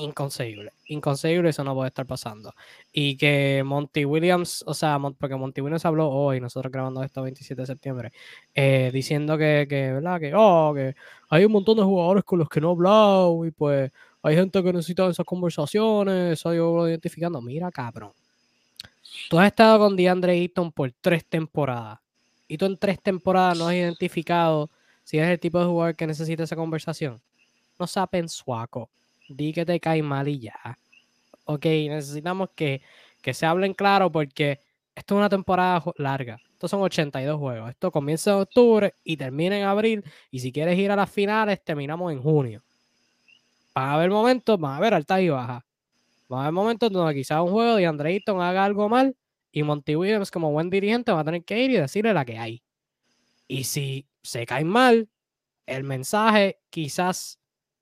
Inconcebible, inconcebible, eso no puede estar pasando. Y que Monty Williams, o sea, porque Monty Williams habló hoy, nosotros grabando esto 27 de septiembre, eh, diciendo que, que, ¿verdad? Que, oh, que hay un montón de jugadores con los que no he hablado y pues hay gente que necesita esas conversaciones, eso yo identificando. Mira, cabrón. Tú has estado con DeAndre Ayton por tres temporadas y tú en tres temporadas no has identificado si eres el tipo de jugador que necesita esa conversación. No saben suaco. Di que te cae mal y ya. Ok, necesitamos que, que se hablen claro porque esto es una temporada larga. Estos son 82 juegos. Esto comienza en octubre y termina en abril. Y si quieres ir a las finales, terminamos en junio. Van a haber momentos, van a haber altas y bajas. Van a haber momentos donde quizás un juego de Andre haga algo mal y Monty Williams, como buen dirigente, va a tener que ir y decirle la que hay. Y si se caen mal, el mensaje quizás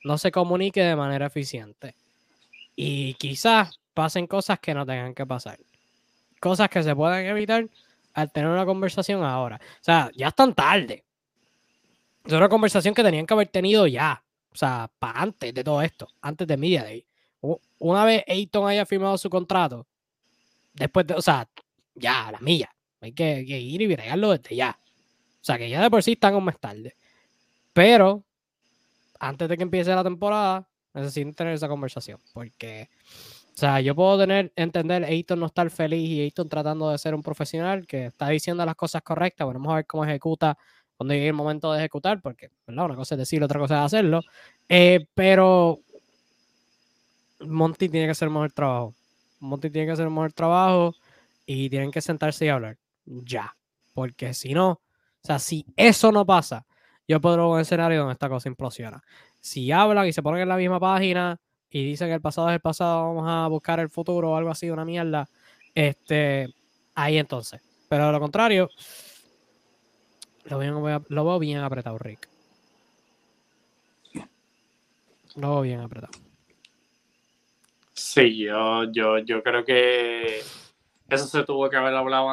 no se comunique de manera eficiente. Y quizás pasen cosas que no tengan que pasar. Cosas que se pueden evitar al tener una conversación ahora. O sea, ya están tarde. Es una conversación que tenían que haber tenido ya. O sea, para antes de todo esto, antes de Media Day. Una vez Ayton haya firmado su contrato, después de, o sea, ya, la milla. Hay que, ir y bregarlo desde ya. O sea, que ya de por sí están un mes tarde. Pero, antes de que empiece la temporada, necesito tener esa conversación. Porque, o sea, yo puedo tener, entender, Ayton no estar feliz y Ayton tratando de ser un profesional que está diciendo las cosas correctas. Bueno, vamos a ver cómo ejecuta cuando llegue el momento de ejecutar, porque ¿verdad? una cosa es decirlo, otra cosa es hacerlo. Eh, pero Monty tiene que hacer mejor trabajo. Monty tiene que hacer mejor trabajo y tienen que sentarse y hablar. Ya. Porque si no, o sea, si eso no pasa, yo puedo ver un escenario donde esta cosa implosiona. Si hablan y se ponen en la misma página y dicen que el pasado es el pasado, vamos a buscar el futuro o algo así, una mierda, este, ahí entonces. Pero de lo contrario, lo, veo bien apretado, Rick. Lo veo bien apretado. Sí, yo, yo, yo creo que eso se tuvo que haber hablado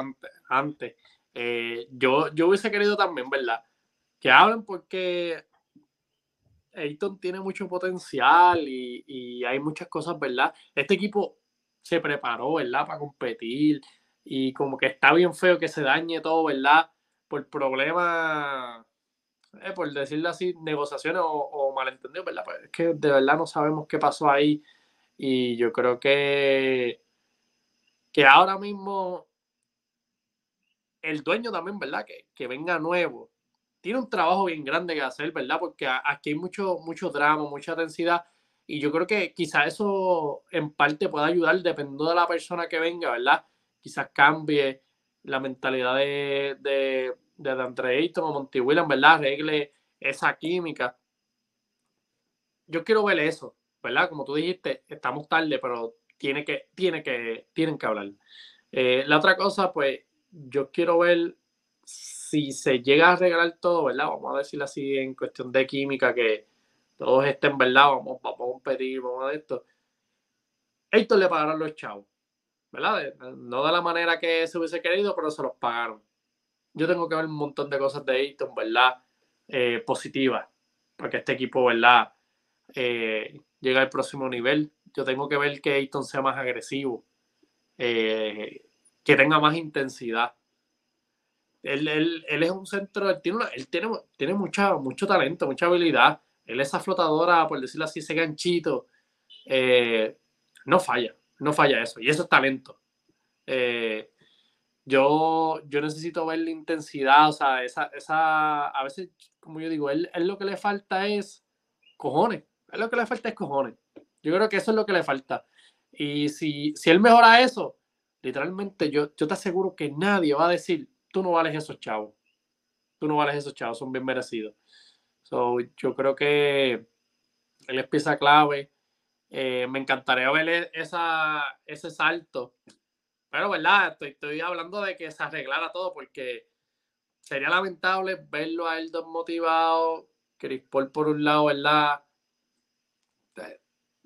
antes. Eh, yo, yo hubiese querido también, ¿verdad? Que hablen porque Ayton tiene mucho potencial y, hay muchas cosas, ¿verdad? Este equipo se preparó, ¿verdad? Para competir y como que está bien feo que se dañe todo, ¿verdad? por problemas, eh, por decirlo así, negociaciones o, malentendidos, ¿verdad? Pues es que de verdad no sabemos qué pasó ahí y yo creo que, que ahora mismo el dueño también, ¿verdad? Que, que venga nuevo. Tiene un trabajo bien grande que hacer, ¿verdad? Porque aquí hay mucho, mucho drama, mucha densidad. Y yo creo que quizás eso en parte pueda ayudar, dependiendo de la persona que venga, ¿verdad? Quizás cambie la mentalidad de, de Andre Ayton o Monty Williams, ¿verdad? Arregle esa química. Yo quiero ver eso, ¿verdad? Como tú dijiste, estamos tarde, pero tiene que, tiene que, tienen que hablar. Eh, la otra cosa, pues, yo quiero ver si se llega a arreglar todo, ¿verdad? Vamos a decirlo así en cuestión de química, que todos estén, ¿verdad? Vamos, vamos a competir, vamos a esto. Esto le pagaron los chavos, ¿verdad? No de la manera que se hubiese querido, pero se los pagaron yo tengo que ver un montón de cosas de Ayton, ¿verdad? Eh, positivas, porque este equipo, ¿verdad? Eh, llega al próximo nivel. Yo tengo que ver que Ayton sea más agresivo, eh, que tenga más intensidad. Él, es un centro, él tiene, él tiene, tiene mucha, mucho talento, mucha habilidad. Él esa flotadora, por decirlo así, ese ganchito, no falla, no falla eso. Y eso es talento. Eh, yo, yo necesito ver la intensidad, o sea, esa, esa, a veces, como yo digo, él, él lo que le falta es cojones, él lo que le falta es cojones. Yo creo que eso es lo que le falta. Y si, si él mejora eso, literalmente yo, yo te aseguro que nadie va a decir, tú no vales esos chavos, tú no vales esos chavos, son bien merecidos. So, yo creo que él es pieza clave. Eh, me encantaría ver e, esa, ese salto pero, ¿verdad? Estoy, estoy hablando de que se arreglara todo porque sería lamentable verlo a él desmotivado, Chris Paul por un lado, ¿verdad?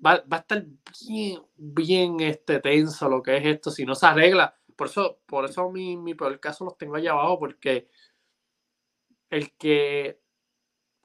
Va, va, a estar bien, bien este, tenso lo que es esto si no se arregla. Por eso, por eso mi, mi peor caso los tengo allá abajo, porque el que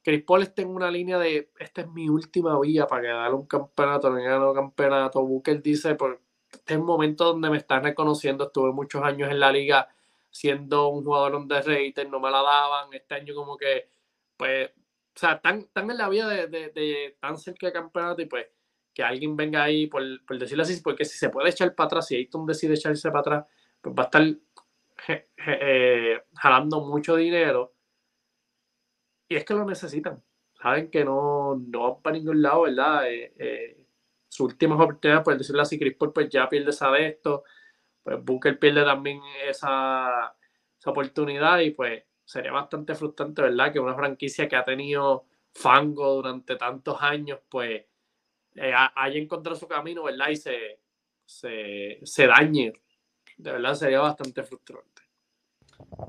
Chris Paul esté en una línea de esta es mi última vía para ganar un campeonato, no ganar un campeonato. Booker dice, por este es el momento donde me están reconociendo, estuve muchos años en la liga siendo un jugador underrated, no me la daban, este año como que, pues, o sea, están, en la vida de, de, tan cerca de campeonato y pues que alguien venga ahí, por, decirlo así, porque si se puede echar para atrás, si Ayton decide echarse para atrás, pues va a estar eh, jalando mucho dinero. Y es que lo necesitan. Saben que no, no van para ningún lado, ¿verdad? Eh, eh, su última oportunidad, por decirlo así, Chris Paul pues ya pierde esa de esto. Pues Booker pierde también esa, esa oportunidad y pues sería bastante frustrante, ¿verdad? Que una franquicia que ha tenido fango durante tantos años, pues haya encontrado su camino, ¿verdad? Y se, se, dañe. De verdad sería bastante frustrante.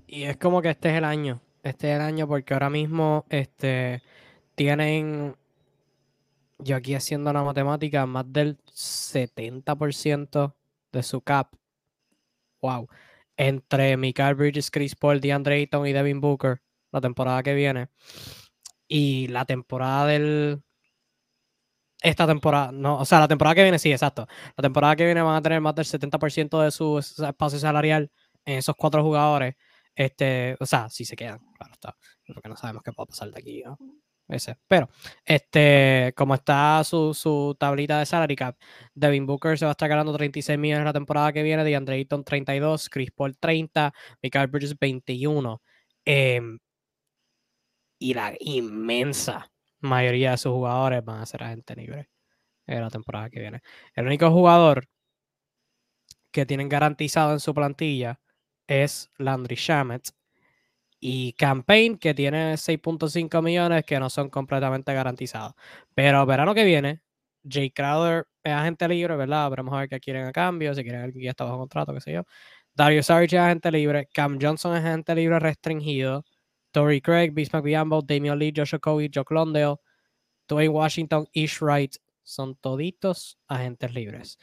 Y es como que este es el año. Este es el año porque ahora mismo este, tienen, yo aquí haciendo la matemática, más del 70% de su cap. Wow entre Mikael Bridges, Chris Paul, DeAndre Ayton y Devin Booker la temporada que viene. Y la temporada del. Esta temporada, no, o sea, la temporada que viene, sí, exacto. La temporada que viene van a tener más del 70% de su espacio salarial en esos cuatro jugadores. Este, o sea, si se quedan, claro está. Porque no sabemos qué puede pasar de aquí, ¿no? ese. Pero, este, como está su, tablita de salary cap, Devin Booker se va a estar ganando 36 millones la temporada que viene, DeAndre Ayton 32, Chris Paul 30, Michael Bridges 21. Em, y la inmensa mayoría de sus jugadores van a ser agente libre en la temporada que viene. El único jugador que tienen garantizado en su plantilla es Landry Shamet, y Campaign, que tiene 6.5 millones que no son completamente garantizados. Pero verano que viene, Jay Crowder es agente libre, ¿verdad? Veremos a ver qué quieren a cambio, si quieren alguien que ya está bajo contrato, qué sé yo. Dario Saric es agente libre, Cam Johnson es agente libre restringido, Tory Craig, Bismarck Biambo, Damian Lee, Joshua Covey, Jock Londale, Dwayne Washington, Ish Wright, son toditos agentes libres.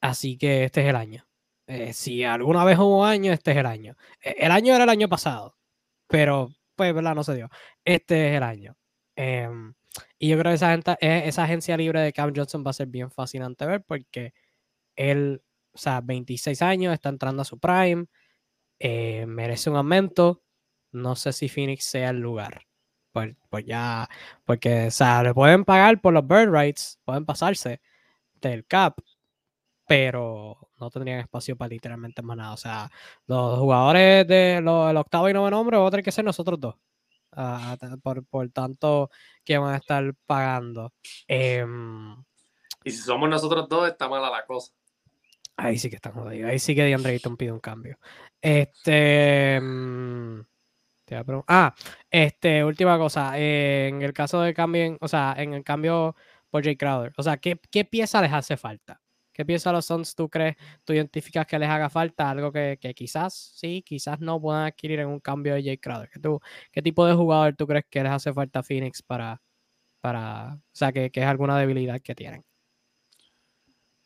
Así que este es el año. Eh, si alguna vez hubo año, este es el año. E, el año era el año pasado pero pues, ¿verdad? No se dio. Este es el año. Em, y yo creo que esa, gente, e, esa agencia libre de Cam Johnson va a ser bien fascinante ver porque él, o sea, 26 años, está entrando a su prime, eh, merece un aumento. No sé si Phoenix sea el lugar. Pues, pues ya, porque, o sea, le pueden pagar por los bird rights, pueden pasarse del cap, pero no tendrían espacio para literalmente más nada. O sea, los jugadores del octavo y noveno nombre van a tener que ser nosotros dos. Ah, por, por, tanto, que van a estar pagando. Em, y si somos nosotros dos, está mala la cosa. Ahí sí que está jodido. Ahí sí que DeAndre Ayton pide un cambio. Este. Ah, este, última cosa. en el caso de cambio, o sea, en el cambio por Jay Crowder, o sea, ¿qué, ¿qué pieza les hace falta? ¿Qué piensan los Suns tú crees, tú identificas que les haga falta? Algo que, quizás sí, quizás no puedan adquirir en un cambio de Jay Crowder. ¿Qué, tú, ¿Qué tipo de jugador tú crees que les hace falta a Phoenix para, para o sea, que, es alguna debilidad que tienen?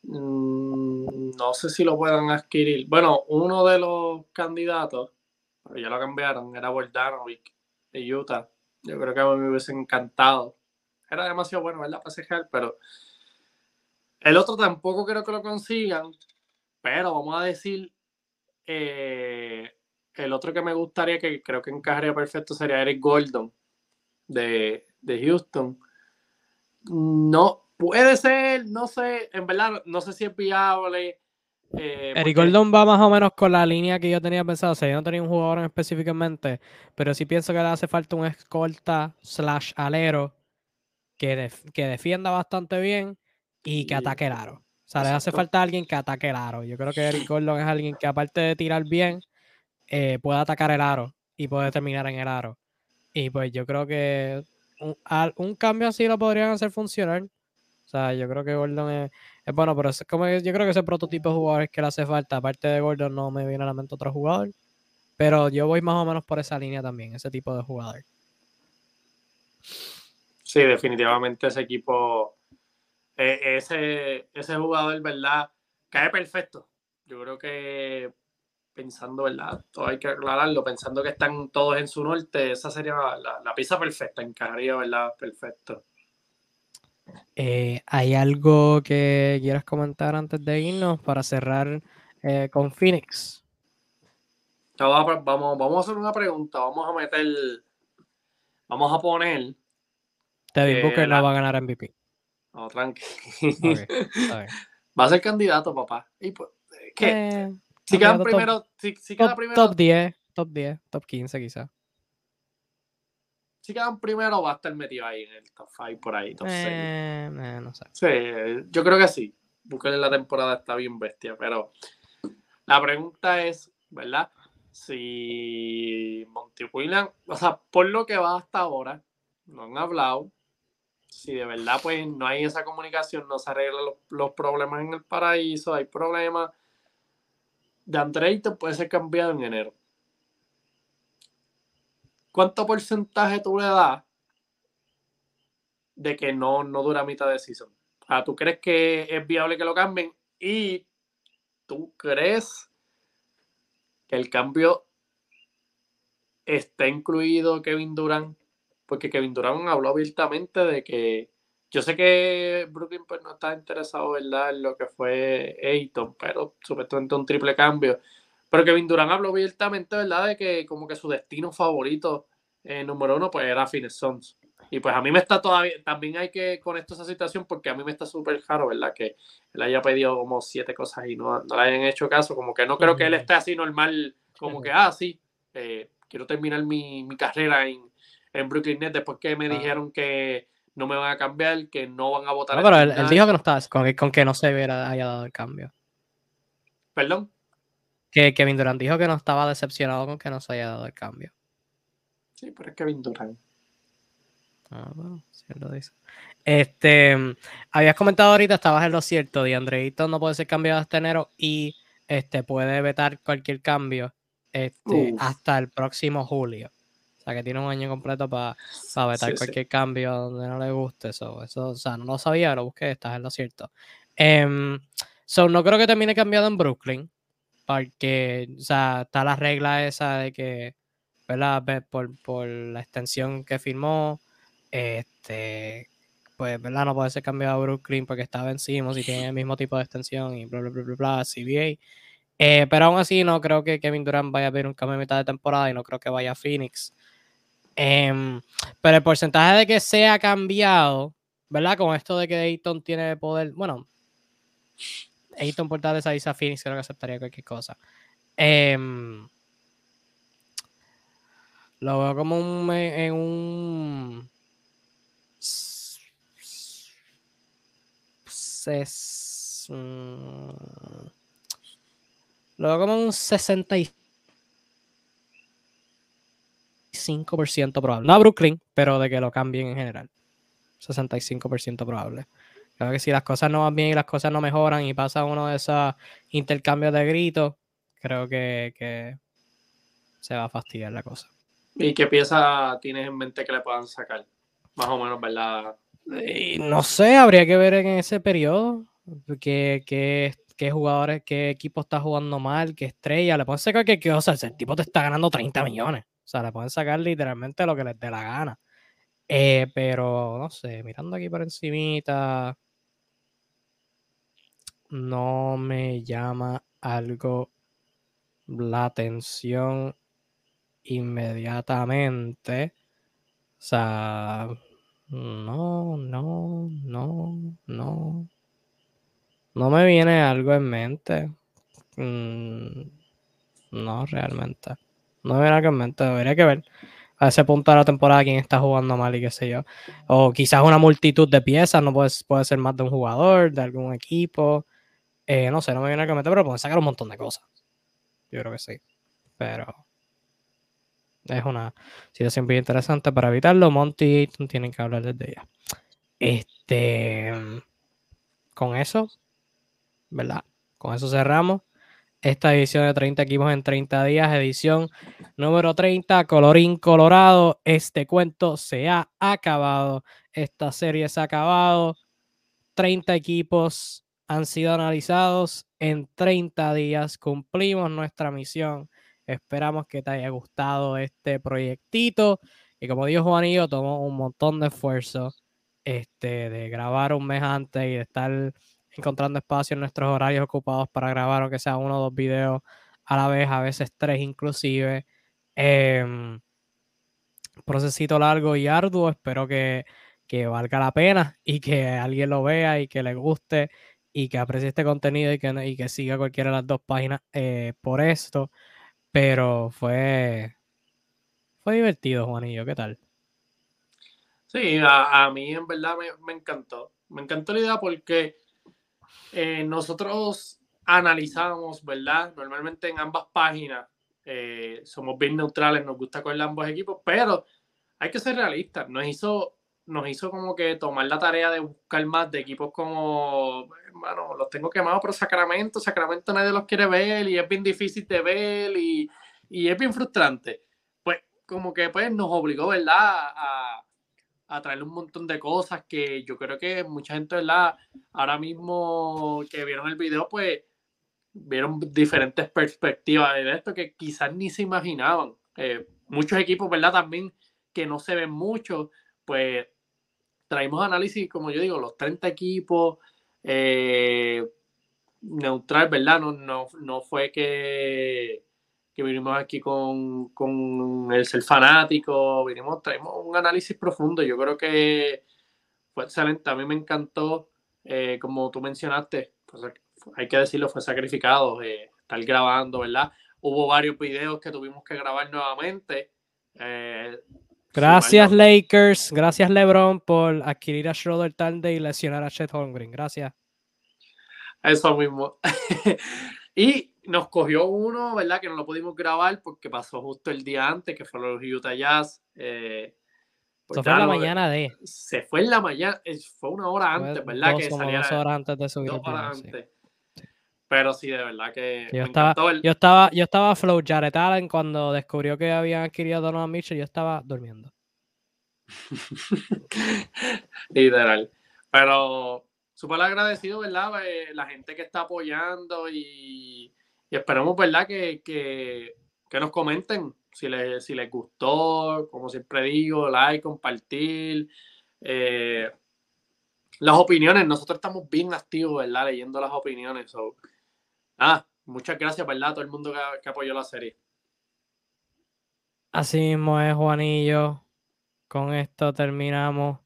Mm, no sé si lo puedan adquirir. Bueno, uno de los candidatos, pero ya lo cambiaron, era Bordanovic de Utah. Yo creo que a mí me hubiese encantado. Era demasiado bueno, ¿verdad? Para pero el otro tampoco creo que lo consigan, pero vamos a decir, eh, el otro que me gustaría, que creo que encajaría perfecto, sería Eric Gordon de, Houston. No, puede ser, no sé, en verdad, no sé si es viable. Eh, Eric Gordon va más o menos con la línea que yo tenía pensado. O sea, yo no tenía un jugador en específicamente, pero sí pienso que le hace falta un escolta slash alero que, que defienda bastante bien y que ataque el aro. O sea, le hace falta alguien que ataque el aro. Yo creo que Eric Gordon es alguien que aparte de tirar bien, eh, puede atacar el aro y puede terminar en el aro. Y pues yo creo que un, cambio así lo podrían hacer funcionar. O sea, yo creo que Gordon es, bueno, pero es como yo creo que ese prototipo de jugadores que le hace falta, aparte de Gordon, no me viene a la mente otro jugador. Pero yo voy más o menos por esa línea también, ese tipo de jugador. Sí, definitivamente ese equipo e, ese, ese jugador, ¿verdad? Cae perfecto. Yo creo que pensando, ¿verdad? Todo hay que aclararlo, pensando que están todos en su norte, esa sería la, la pieza perfecta, encajaría, ¿verdad? Perfecto. Eh, ¿Hay algo que quieras comentar antes de irnos para cerrar eh, con Phoenix? Vamos, vamos a hacer una pregunta, vamos a meter, vamos a poner... Devin Booker no va a ganar MVP. No, tranqui. Va a ser candidato, papá. Y pues, ¿qué? Eh, si quedan primero, si, si queda primero. Top 10, top 10, top 15 quizás. Si quedan primero, va a estar metido ahí en el top 5 por ahí, top eh, eh, no sé. Sí, yo creo que sí. Booker en la temporada está bien bestia, pero la pregunta es, ¿verdad? Si Monty Williams, o sea, por lo que va hasta ahora, no han hablado, si de verdad pues no hay esa comunicación, no se arreglan los, problemas en el paraíso, hay problemas, de Andreito puede ser cambiado en enero. ¿Cuánto porcentaje tú le das de que no, no dura mitad de season? Sea, ¿tú crees que es viable que lo cambien? Y tú crees que el cambio está incluido Kevin Durant porque Kevin Durant habló abiertamente de que yo sé que Brooklyn pues, no está interesado ¿verdad? en lo que fue Ayton, pero supuestamente un triple cambio. Pero Kevin Durant habló abiertamente ¿verdad? de que como que su destino favorito eh, número uno pues era Phoenix Suns. Y pues a mí me está todavía, también hay que con esto esa situación porque a mí me está súper raro, ¿verdad? Que él haya pedido como siete cosas y no, no le hayan hecho caso. Como que no creo que él esté así normal, como que, ah, sí, eh, quiero terminar mi, mi carrera en, en Brooklyn Nets después que me ah. dijeron que no me van a cambiar, que no van a votar. No, pero él, dijo que no estaba, con que, con que no se hubiera, haya dado el cambio. ¿Perdón? Que Kevin Durant dijo que no estaba decepcionado con que no se haya dado el cambio. Sí, pero es Kevin Durant. Ah, bueno, sí lo dice. Este, habías comentado ahorita, estabas en lo cierto, de Andreito no puede ser cambiado hasta enero y este puede vetar cualquier cambio este, hasta el próximo julio. O sea, que tiene un año completo para vetar cualquier cambio donde no le guste. Eso, eso, o sea, no lo sabía, lo busqué, estás en lo cierto. Um, so, no creo que termine cambiado en Brooklyn. Porque, o sea, está la regla esa de que, ¿verdad? Por, por la extensión que firmó, este, pues, ¿verdad? No puede ser cambiado a Brooklyn porque está vencido si tiene el mismo tipo de extensión y bla, bla, bla, bla, bla, CBA. Eh, pero aún así, no creo que Kevin Durant vaya a ver un cambio de mitad de temporada y no creo que vaya a Phoenix. Em, pero el porcentaje de que sea cambiado, ¿verdad? Con esto de que Ayton tiene poder, bueno, Ayton por tal esa a Phoenix creo que aceptaría cualquier cosa. Em, lo veo como un, en un lo veo como un 65 65% probable. No a Brooklyn, pero de que lo cambien en general. 65% probable. Creo que si las cosas no van bien y las cosas no mejoran y pasa uno de esos intercambios de gritos, creo que, se va a fastidiar la cosa. ¿Y qué pieza tienes en mente que le puedan sacar? Más o menos, ¿verdad? no sé, habría que ver en ese periodo qué, qué, jugadores, qué equipo está jugando mal, qué estrella. Le pueden sacar que, que o sea, el tipo te está ganando 30 millones. O sea, le pueden sacar literalmente lo que les dé la gana. Eh, pero, no sé, mirando aquí por encimita, no me llama algo la atención inmediatamente. O sea, no, no, no, no. No me viene algo en mente. Mm, no, realmente. No me viene que en mente, debería que ver a ese punto de la temporada quién está jugando mal y qué sé yo. O quizás una multitud de piezas, no puede, puede ser más de un jugador, de algún equipo. Eh, no sé, no me viene a mente, pero pueden sacar un montón de cosas. Yo creo que sí. Pero es una situación bien interesante para evitarlo. Monty tienen que hablar desde ya. Este, con eso, ¿verdad? Con eso cerramos esta edición de 30 equipos en 30 días, edición número 30, colorín colorado. Este cuento se ha acabado, esta serie se ha acabado. 30 equipos han sido analizados en 30 días. Cumplimos nuestra misión. Esperamos que te haya gustado este proyectito. Y como dijo Juanillo, tomó un montón de esfuerzo este, de grabar un mes antes y de estar encontrando espacio en nuestros horarios ocupados para grabar, aunque sea uno o dos videos a la vez, a veces tres inclusive. Eh, procesito largo y arduo. Espero que, que valga la pena y que alguien lo vea y que le guste y que aprecie este contenido y que, y que siga cualquiera de las dos páginas eh, por esto. Pero fue, fue divertido, Juanillo. ¿Qué tal? Sí, a, mí en verdad me, me, encantó. Me encantó la idea porque eh, nosotros analizamos, ¿verdad? Normalmente en ambas páginas eh, somos bien neutrales, nos gusta con ambos equipos, pero hay que ser realistas. Nos hizo nos hizo como que tomar la tarea de buscar más de equipos como, bueno, los tengo quemados, pero Sacramento, Sacramento nadie los quiere ver y es bien difícil de ver y, y es bien frustrante. Pues como que pues nos obligó, ¿verdad? A, a traer un montón de cosas que yo creo que mucha gente, ¿verdad? Ahora mismo que vieron el video, pues vieron diferentes perspectivas de esto que quizás ni se imaginaban. Eh, muchos equipos, ¿verdad? También que no se ven mucho, pues traímos análisis, como yo digo, los 30 equipos, eh, neutral, ¿verdad? No, no, no fue que, que vinimos aquí con, con, el ser fanático, vinimos, traímos un análisis profundo. Yo creo que fue excelente. A mí me encantó, eh, como tú mencionaste, hay que decirlo, fue sacrificado eh, estar grabando, ¿verdad? Hubo varios videos que tuvimos que grabar nuevamente. Eh, Gracias Lakers, gracias LeBron por adquirir a Schroeder tarde y lesionar a Chet Holmgren. Gracias. Eso mismo. y nos cogió uno, ¿verdad? Que no lo pudimos grabar porque pasó justo el día antes, que fue los Utah Jazz. Eh, pues fue en la mañana de. Se fue en la mañana, fue una hora antes, ¿verdad? Dos, que dos horas antes de subir. Dos horas antes. Pero sí, de verdad que. Yo, estaba, yo estaba, yo estaba flow Jared Allen cuando descubrió que habían adquirido a Donovan Mitchell, yo estaba durmiendo. Literal. Pero súper agradecido, ¿verdad? Eh, la gente que está apoyando y, y esperamos, ¿verdad? Que, que, que, nos comenten si les, si les gustó, como siempre digo, like, compartir. Eh, las opiniones, nosotros estamos bien activos, ¿verdad? Leyendo las opiniones. So, Ah, muchas gracias, ¿verdad? A todo el mundo que, apoyó la serie. Así mismo es, Juanillo. Con esto terminamos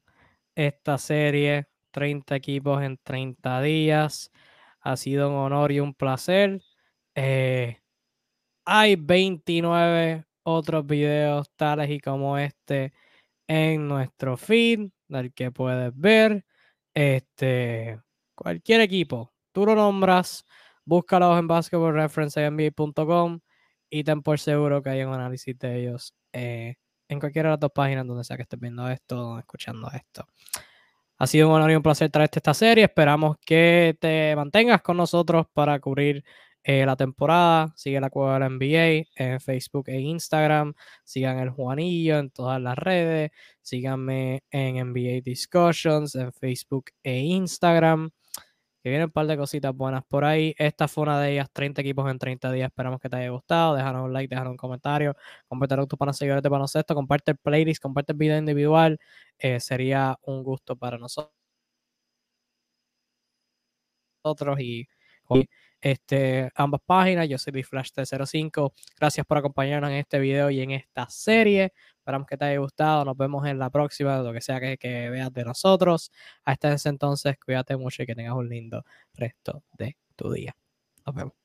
esta serie. 30 equipos en 30 días. Ha sido un honor y un placer. Eh, hay 29 otros videos tales y como este en nuestro feed, del que puedes ver. Este, cualquier equipo, tú lo nombras Búscalos en basketballreference.nba.com y ten por seguro que hay un análisis de ellos eh, en cualquiera de las dos páginas donde sea que estés viendo esto escuchando esto. Ha sido un honor y un placer traerte esta serie. Esperamos que te mantengas con nosotros para cubrir eh, la temporada. Sigue la cueva la NBA en Facebook e Instagram. Sigan el Juanillo en todas las redes. Síganme en NBA Discussions en Facebook e Instagram que vienen un par de cositas buenas por ahí. Esta fue una de ellas, 30 equipos en 30 días. Esperamos que te haya gustado. Déjanos un like, déjanos un comentario. Compártelo con tus panas seguidores de baloncesto. Comparte el playlist, comparte el video individual. Eh, sería un gusto para nosotros. Y este, ambas páginas. Yo soy Biflash 05 Gracias por acompañarnos en este video y en esta serie. Esperamos que te haya gustado. Nos vemos en la próxima, lo que sea que, que veas de nosotros. Hasta ese entonces, cuídate mucho y que tengas un lindo resto de tu día. Nos vemos.